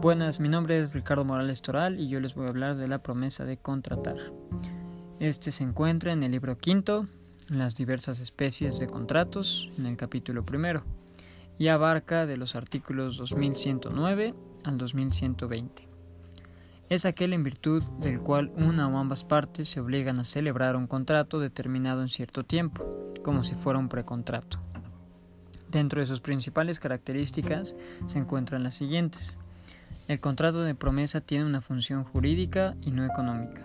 Buenas, mi nombre es Ricardo Morales Toral y yo les voy a hablar de la promesa de contratar. Este se encuentra en el libro quinto, las diversas especies de contratos, en el capítulo primero, y abarca de los artículos 2109 al 2120. Es aquel en virtud del cual una o ambas partes se obligan a celebrar un contrato determinado en cierto tiempo, como si fuera un precontrato. Dentro de sus principales características se encuentran las siguientes. El contrato de promesa tiene una función jurídica y no económica.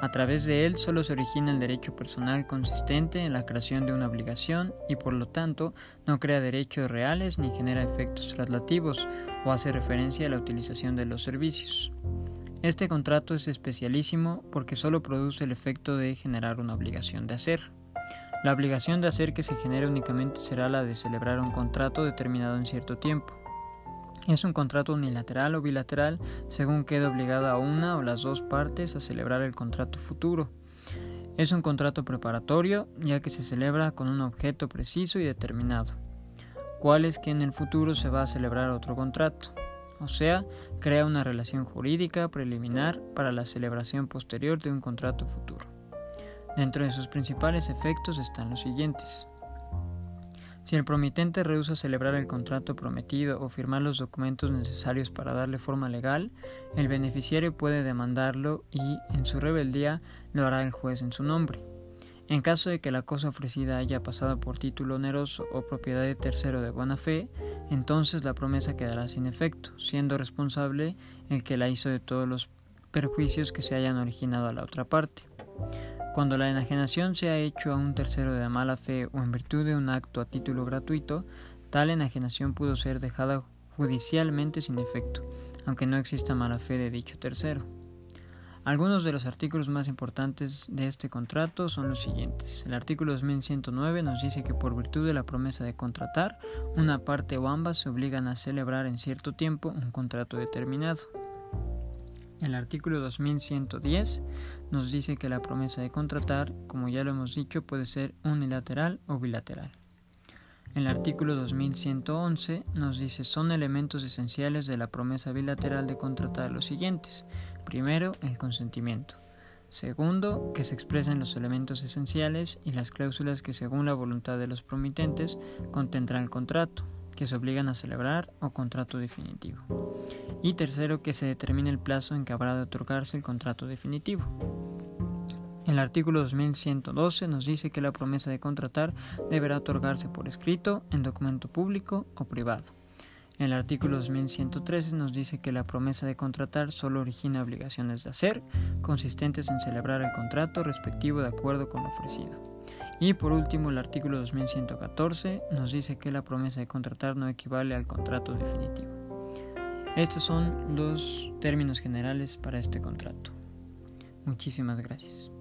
A través de él solo se origina el derecho personal consistente en la creación de una obligación y por lo tanto no crea derechos reales ni genera efectos traslativos o hace referencia a la utilización de los servicios. Este contrato es especialísimo porque solo produce el efecto de generar una obligación de hacer. La obligación de hacer que se genere únicamente será la de celebrar un contrato determinado en cierto tiempo. Es un contrato unilateral o bilateral según quede obligada una o las dos partes a celebrar el contrato futuro. Es un contrato preparatorio ya que se celebra con un objeto preciso y determinado, cuál es que en el futuro se va a celebrar otro contrato, o sea, crea una relación jurídica preliminar para la celebración posterior de un contrato futuro. Dentro de sus principales efectos están los siguientes. Si el promitente rehúsa celebrar el contrato prometido o firmar los documentos necesarios para darle forma legal, el beneficiario puede demandarlo y, en su rebeldía, lo hará el juez en su nombre. En caso de que la cosa ofrecida haya pasado por título oneroso o propiedad de tercero de buena fe, entonces la promesa quedará sin efecto, siendo responsable el que la hizo de todos los perjuicios que se hayan originado a la otra parte. Cuando la enajenación se ha hecho a un tercero de mala fe o en virtud de un acto a título gratuito, tal enajenación pudo ser dejada judicialmente sin efecto, aunque no exista mala fe de dicho tercero. Algunos de los artículos más importantes de este contrato son los siguientes. El artículo 2109 nos dice que por virtud de la promesa de contratar, una parte o ambas se obligan a celebrar en cierto tiempo un contrato determinado. El artículo 2110 nos dice que la promesa de contratar, como ya lo hemos dicho, puede ser unilateral o bilateral. El artículo 2111 nos dice son elementos esenciales de la promesa bilateral de contratar los siguientes. Primero, el consentimiento. Segundo, que se expresen los elementos esenciales y las cláusulas que según la voluntad de los promitentes contendrá el contrato, que se obligan a celebrar o contrato definitivo. Y tercero, que se determine el plazo en que habrá de otorgarse el contrato definitivo. El artículo 2112 nos dice que la promesa de contratar deberá otorgarse por escrito, en documento público o privado. El artículo 2113 nos dice que la promesa de contratar solo origina obligaciones de hacer, consistentes en celebrar el contrato respectivo de acuerdo con lo ofrecido. Y por último, el artículo 2114 nos dice que la promesa de contratar no equivale al contrato definitivo. Estos son los términos generales para este contrato. Muchísimas gracias.